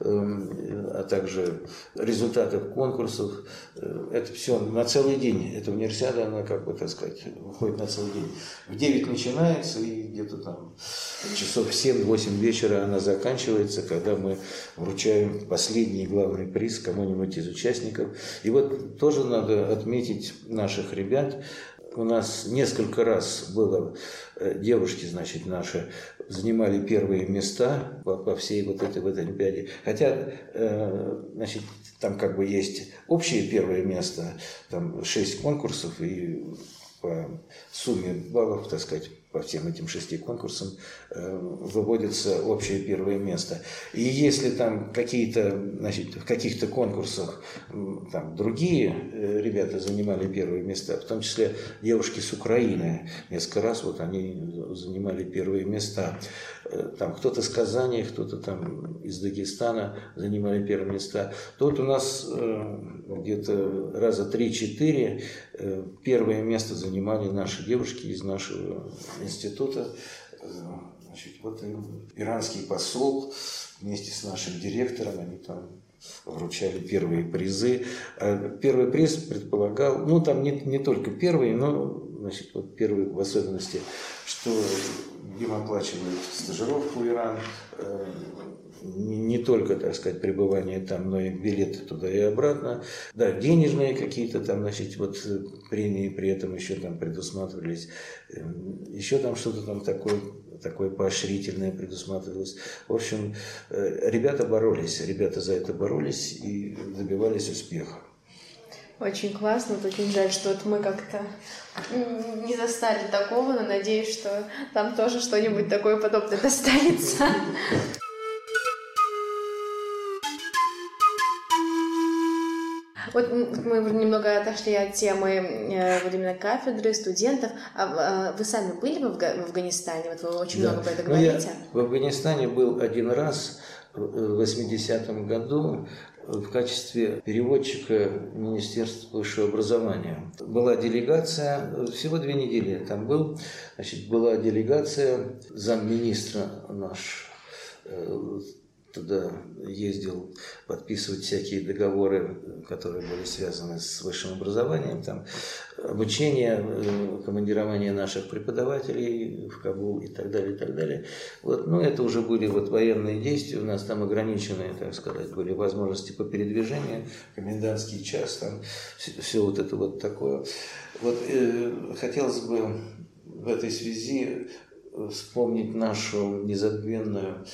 эм, а также результатов конкурсов. Э, это все на целый день. Эта универсиада, она, как бы, так сказать, выходит на целый день. В 9 начинается, и где-то там часов в 7-8 вечера она заканчивается, когда мы вручаем последний главный приз кому-нибудь из участников. И вот тоже надо отметить наших ребят, у нас несколько раз было, э, девушки, значит, наши занимали первые места по, по всей вот этой, вот Олимпиаде. Хотя, э, значит, там как бы есть общее первое место, там шесть конкурсов, и по сумме баллов, так сказать, по всем этим шести конкурсам выводится общее первое место. И если там какие-то, значит, в каких-то конкурсах там другие э, ребята занимали первые места, в том числе девушки с Украины, несколько раз вот они занимали первые места. Э, там кто-то с Казани, кто-то там из Дагестана занимали первые места. Тут у нас где-то раза три-четыре первое место занимали наши девушки из нашего института. Значит, вот иранский посол вместе с нашим директором, они там вручали первые призы. А первый приз предполагал, ну там не, не только первый, но значит, вот первый в особенности, что им оплачивают стажировку в Иран, э, не, только, так сказать, пребывание там, но и билеты туда и обратно. Да, денежные какие-то там, значит, вот премии при этом еще там предусматривались. Эм, еще там что-то там такое, такое поощрительное предусматривалось. В общем, э, ребята боролись, ребята за это боролись и добивались успеха. Очень классно, очень жаль, что вот мы как-то не застали такого, но надеюсь, что там тоже что-нибудь такое подобное достанется. Вот мы немного отошли от темы э, вот именно кафедры, студентов. А, а вы сами были в Афганистане? Вот вы очень да. много про это говорите. Ну, я в Афганистане был один раз в 80-м году в качестве переводчика Министерства высшего образования. Была делегация, всего две недели я там был, значит, была делегация, замминистра наш э, туда ездил подписывать всякие договоры, которые были связаны с высшим образованием, там обучение, э, командирование наших преподавателей в Кабул и так далее, и так далее. Вот, ну, это уже были вот военные действия, у нас там ограниченные, так сказать, были возможности по передвижению, комендантский час, там все, все вот это вот такое. Вот э, хотелось бы в этой связи вспомнить нашу незабвенную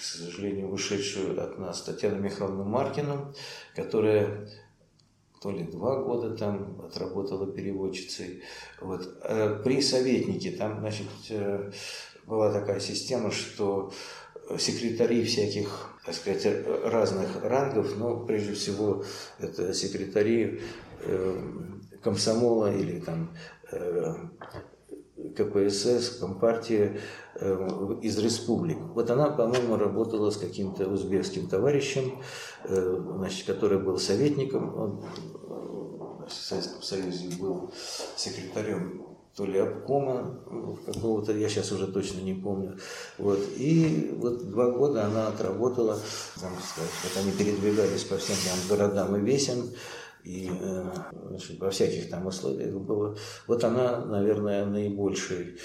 к сожалению, вышедшую от нас Татьяну Михайловну Маркину, которая то ли два года там отработала переводчицей. Вот. А при советнике там, значит, э, была такая система, что секретари всяких, так сказать, разных рангов, но прежде всего это секретари э, комсомола или там э, КПСС, Компартия э, из республик. Вот она, по-моему, работала с каким-то узбекским товарищем, э, значит, который был советником, он в Советском Союзе был секретарем то ли обкома какого-то, я сейчас уже точно не помню. Вот. И вот два года она отработала, там, сказать, они передвигались по всем там, городам и весям, и э, значит, во всяких там условиях было. Вот она, наверное, наибольший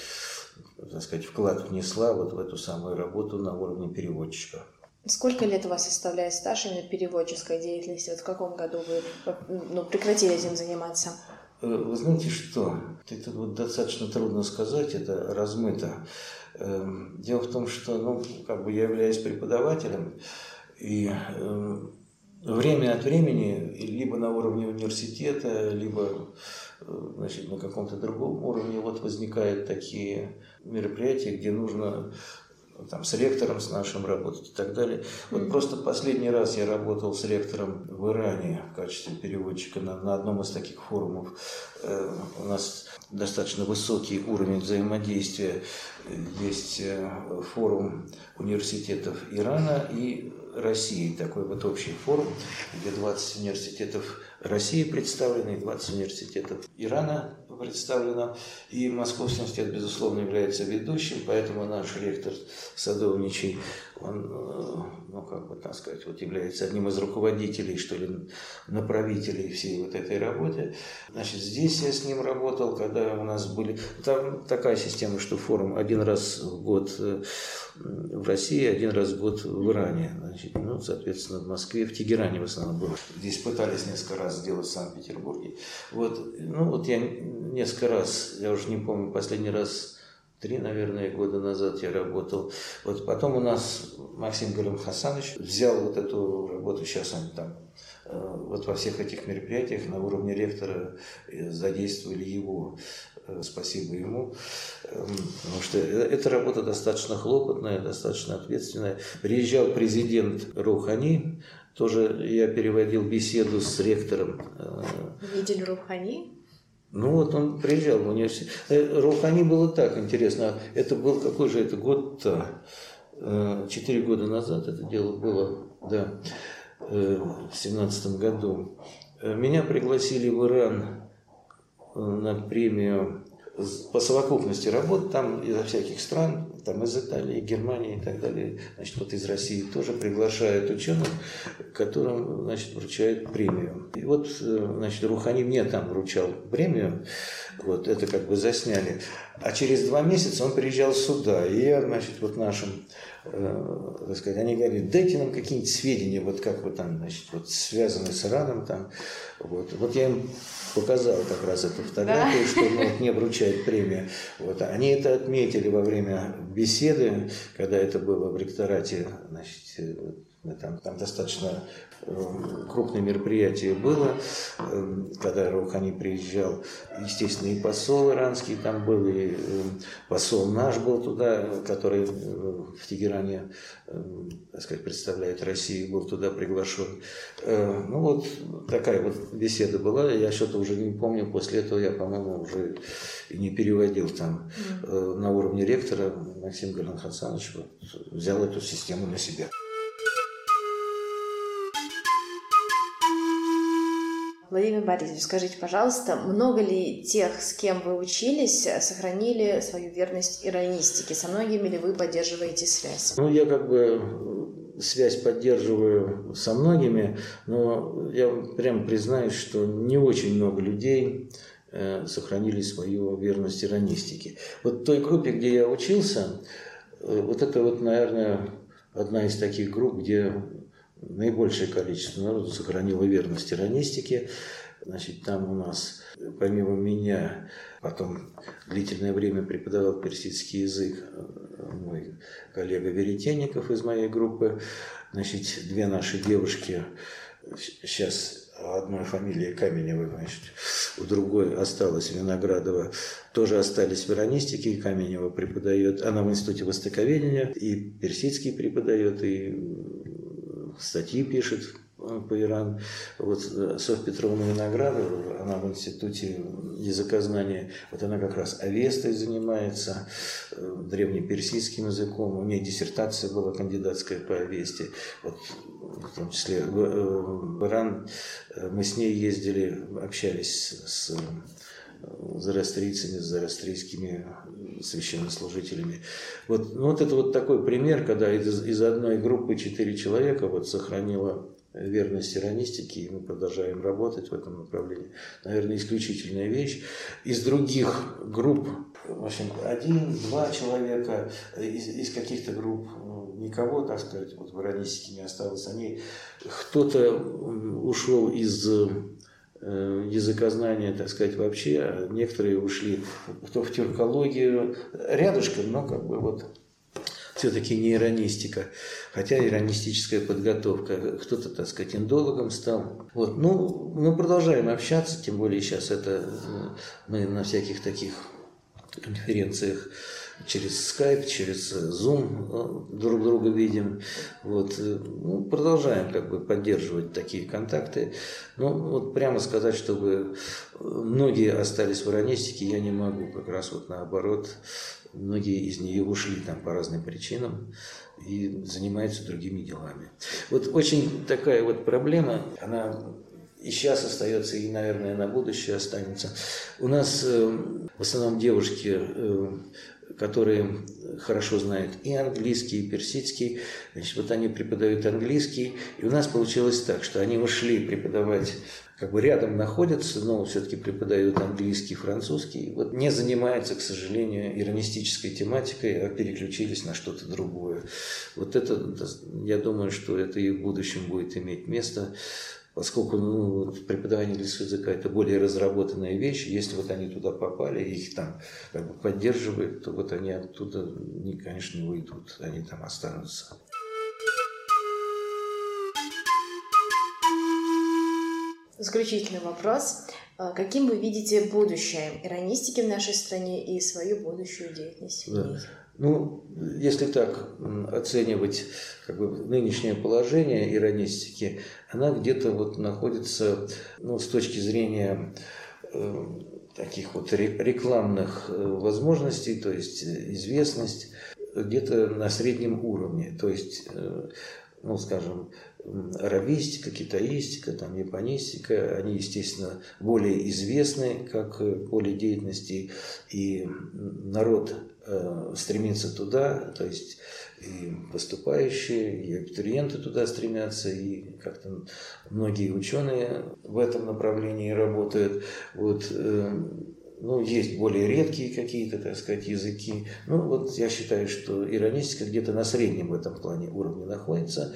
так сказать, вклад внесла вот в эту самую работу на уровне переводчика. Сколько лет у вас составляет стаж именно переводческой деятельности? Вот в каком году вы ну, прекратили этим заниматься? Э, вы знаете что? Это вот достаточно трудно сказать, это размыто. Эм, дело в том, что ну, как бы я являюсь преподавателем, и эм, время от времени, либо на уровне университета, либо э, значит, на каком-то другом уровне вот возникают такие мероприятия, где нужно там, с ректором с нашим работать и так далее. Вот mm-hmm. просто последний раз я работал с ректором в Иране в качестве переводчика на, на одном из таких форумов. Э, у нас достаточно высокий уровень взаимодействия. Есть э, форум университетов Ирана и России, такой вот общий форум, где 20 университетов России представлены, и 20 университетов Ирана представлено. И Московский университет, безусловно, является ведущим, поэтому наш ректор Садовничий, он, э, ну, как бы, так сказать, вот является одним из руководителей, что ли, направителей всей вот этой работы. Значит, здесь я с ним работал, когда у нас были... Там такая система, что форум один раз в год э, в России, один раз в год в Иране. Значит, ну, соответственно, в Москве, в Тегеране в основном было. Здесь пытались несколько раз сделать в Санкт-Петербурге. Вот, ну, вот я несколько раз, я уже не помню, последний раз три, наверное, года назад я работал. Вот потом у нас Максим Галим Хасанович взял вот эту работу, сейчас он там э, вот во всех этих мероприятиях на уровне ректора э, задействовали его. Э, спасибо ему, эм, потому что эта работа достаточно хлопотная, достаточно ответственная. Приезжал президент Рухани, тоже я переводил беседу с ректором. Видели Рухани? Ну вот он приезжал в университет. Э, Рухани было так интересно. Это был какой же это год-то? Э, четыре года назад это дело было, да, э, в семнадцатом году. Меня пригласили в Иран на премию по совокупности работ, там изо всяких стран, там из Италии, Германии и так далее, значит, вот из России тоже приглашают ученых, которым, значит, вручают премию. И вот, значит, Рухани мне там вручал премию, вот, это как бы засняли. А через два месяца он приезжал сюда, и я, значит, вот нашим, э, так сказать, они говорили, дайте нам какие-нибудь сведения, вот как вы там, значит, вот связаны с Ираном там, вот. Вот я им показал как раз эту фотографию, да? что ну, вот, мне вручают премию. Вот. Они это отметили во время беседы, когда это было в ректорате, значит, там, там достаточно Эм, крупное мероприятие было, эм, когда Роухани приезжал, естественно, и посол иранский там был, и эм, посол наш был туда, который э, в Тегеране, так сказать, представляет Россию, был туда приглашен. Ну вот такая вот беседа была, я что-то уже не помню, после этого я, по-моему, уже не переводил там на уровне ректора. Максим Хасанович вот, взял эту систему на себя. Владимир Борисович, скажите, пожалуйста, много ли тех, с кем вы учились, сохранили свою верность иронистике? Со многими ли вы поддерживаете связь? Ну, я как бы связь поддерживаю со многими, но я прям признаюсь, что не очень много людей э, сохранили свою верность иронистике. Вот в той группе, где я учился, э, вот это вот, наверное, одна из таких групп, где наибольшее количество народу сохранило верность иронистике. Значит, там у нас, помимо меня, потом длительное время преподавал персидский язык э, мой коллега Веретенников из моей группы. Значит, две наши девушки, сейчас одной фамилия Каменева, значит, у другой осталась Виноградова, тоже остались в иронистике, и Каменева преподает, она в Институте Востоковедения, и персидский преподает, и статьи пишет по Ирану. Вот э, Софья Петровна Виноградова, она в Институте языкознания, вот она как раз авестой занимается, э, древнеперсидским языком. У нее диссертация была кандидатская по авесте. Вот, в том числе в, э, в Иран мы с ней ездили, общались с зарастрийцами, с зарастрийскими священнослужителями. Вот, ну, вот это вот такой пример, когда из, из одной группы четыре человека вот сохранило верность иронистики, и мы продолжаем работать в этом направлении. Наверное, исключительная вещь. Из других групп, в общем, один-два человека из, из каких-то групп, ну, никого, так сказать, вот в иронистике не осталось. Они, кто-то ушел из э, языкознания, так сказать, вообще, а некоторые ушли кто в тюркологию, рядышком, но как бы вот все-таки не иронистика, хотя иронистическая подготовка. Кто-то, так сказать, индологом стал. Вот. Ну, мы продолжаем общаться, тем более сейчас это мы на всяких таких конференциях через скайп, через Zoom э, друг друга видим. Вот. Э, ну, продолжаем как бы поддерживать такие контакты. Но вот прямо сказать, чтобы многие остались в иронистике, я не могу. Как раз вот наоборот, многие из нее ушли там по разным причинам и занимаются другими делами. Вот очень такая вот проблема, она и сейчас остается, и, наверное, на будущее останется. У нас э, в основном девушки э, которые хорошо знают и английский, и персидский. Значит, вот они преподают английский. И у нас получилось так, что они ушли преподавать как бы рядом находятся, но все-таки преподают английский, французский. Вот не занимаются, к сожалению, иронистической тематикой, а переключились на что-то другое. Вот это, я думаю, что это и в будущем будет иметь место поскольку ну, преподавание языка это более разработанная вещь, если вот они туда попали, их там как бы поддерживают, то вот они оттуда, не, конечно, не уйдут, они там останутся. Заключительный вопрос. А каким вы видите будущее иронистики в нашей стране и свою будущую деятельность в ней? Да. Ну, если так оценивать как бы, нынешнее положение иронистики, она где-то вот находится, ну, с точки зрения э, таких вот рекламных э, возможностей, то есть известность, где-то на среднем уровне. То есть, э, ну, скажем, аравистика, китаистика, там, японистика, они, естественно, более известны как поле деятельности, и народ э, стремится туда, то есть и поступающие, и абитуриенты туда стремятся, и как-то многие ученые в этом направлении работают. Вот, э, ну, есть более редкие какие-то, так сказать, языки. Ну, вот я считаю, что иронистика где-то на среднем в этом плане уровне находится.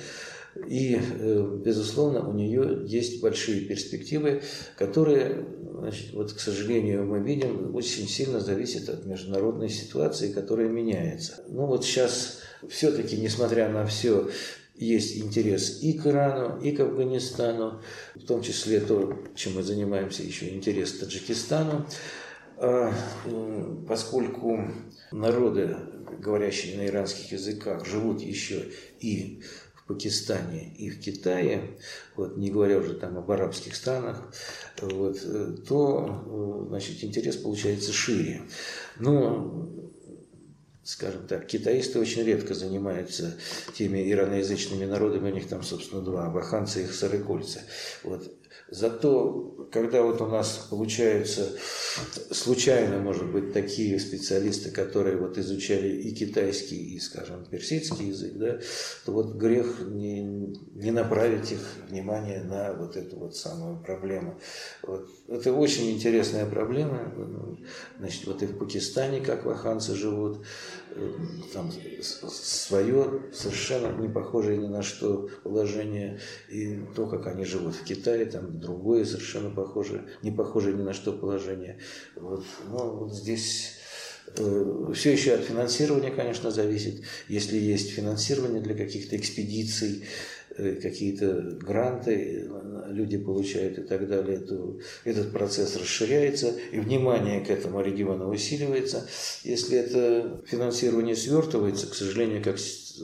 И, э, безусловно, у нее есть большие перспективы, которые, значит, вот, к сожалению, мы видим, очень сильно зависят от международной ситуации, которая меняется. Ну вот сейчас все-таки, несмотря на все, есть интерес и к Ирану, и к Афганистану, в том числе то, чем мы занимаемся, еще интерес к Таджикистану. А, поскольку народы, говорящие на иранских языках, живут еще и Пакистане и в Китае, вот, не говоря уже там об арабских странах, вот, то значит, интерес получается шире. Но скажем так, китаисты очень редко занимаются теми ираноязычными народами, у них там, собственно, два, абаханцы и сарыкольцы. Вот. Зато, когда вот у нас получаются случайно, может быть, такие специалисты, которые вот изучали и китайский, и, скажем, персидский язык, да, то вот грех не, не направить их внимание на вот эту вот самую проблему. Вот. Это очень интересная проблема. Значит, вот и в Пакистане, как ваханцы живут, там свое, совершенно не похожее ни на что положение, и то, как они живут в Китае, там другое совершенно похожее, не похожее ни на что положение. Вот, ну, вот здесь э, все еще от финансирования, конечно, зависит. Если есть финансирование для каких-то экспедиций, Э, какие-то гранты люди получают и так далее, то этот процесс расширяется, и внимание к этому региону усиливается. Если это финансирование свертывается, к сожалению, как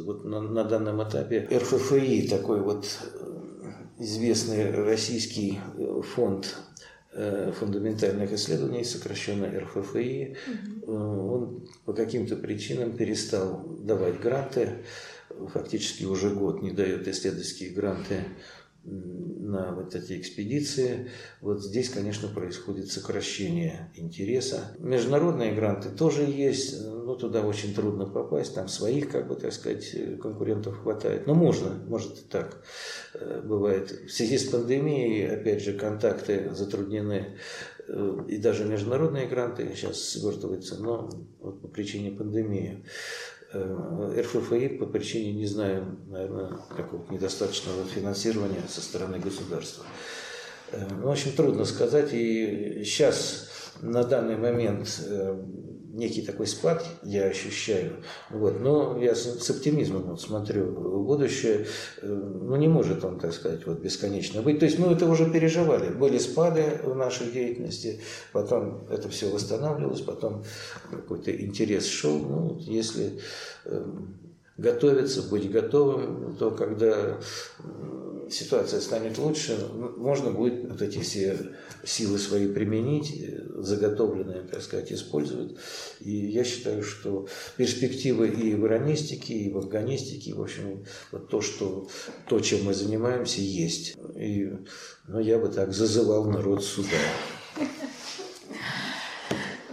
вот на, на данном этапе РФФИ, такой вот э, известный российский э, фонд фундаментальных исследований, сокращенно РФФИ, он по каким-то причинам перестал давать гранты, фактически уже год не дает исследовательские гранты на вот эти экспедиции. Вот здесь, конечно, происходит сокращение интереса. Международные гранты тоже есть, но туда очень трудно попасть. Там своих, как бы, так сказать, конкурентов хватает. Но можно, может и так э, бывает. В связи с пандемией, опять же, контакты затруднены э, и даже международные гранты сейчас свертываются, но вот по причине пандемии. Э, РФФИ по причине, не знаю, наверное, какого-то недостаточного финансирования со стороны государства. Э, в общем, трудно сказать. И сейчас, на данный момент, э, некий такой спад я ощущаю. Вот. Но я с, с оптимизмом вот смотрю в будущее. Ну, не может он, так сказать, вот бесконечно быть. То есть мы это уже переживали. Были спады в нашей деятельности, потом это все восстанавливалось, потом какой-то интерес шел. Ну, если эм, готовиться, быть готовым, то когда ситуация станет лучше, можно будет вот эти все силы свои применить, заготовленные, так сказать, использовать. И я считаю, что перспективы и в иронистике, и в афганистике, в общем, вот то, что, то, чем мы занимаемся, есть. И, ну, я бы так зазывал народ сюда.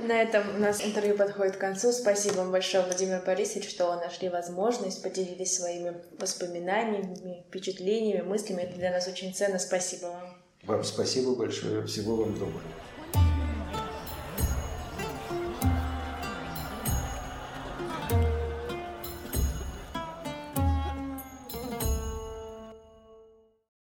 На этом у нас интервью подходит к концу. Спасибо вам большое, Владимир Борисович, что нашли возможность, поделились своими воспоминаниями, впечатлениями, мыслями. Это для нас очень ценно. Спасибо вам. Вам спасибо большое. Всего вам доброго.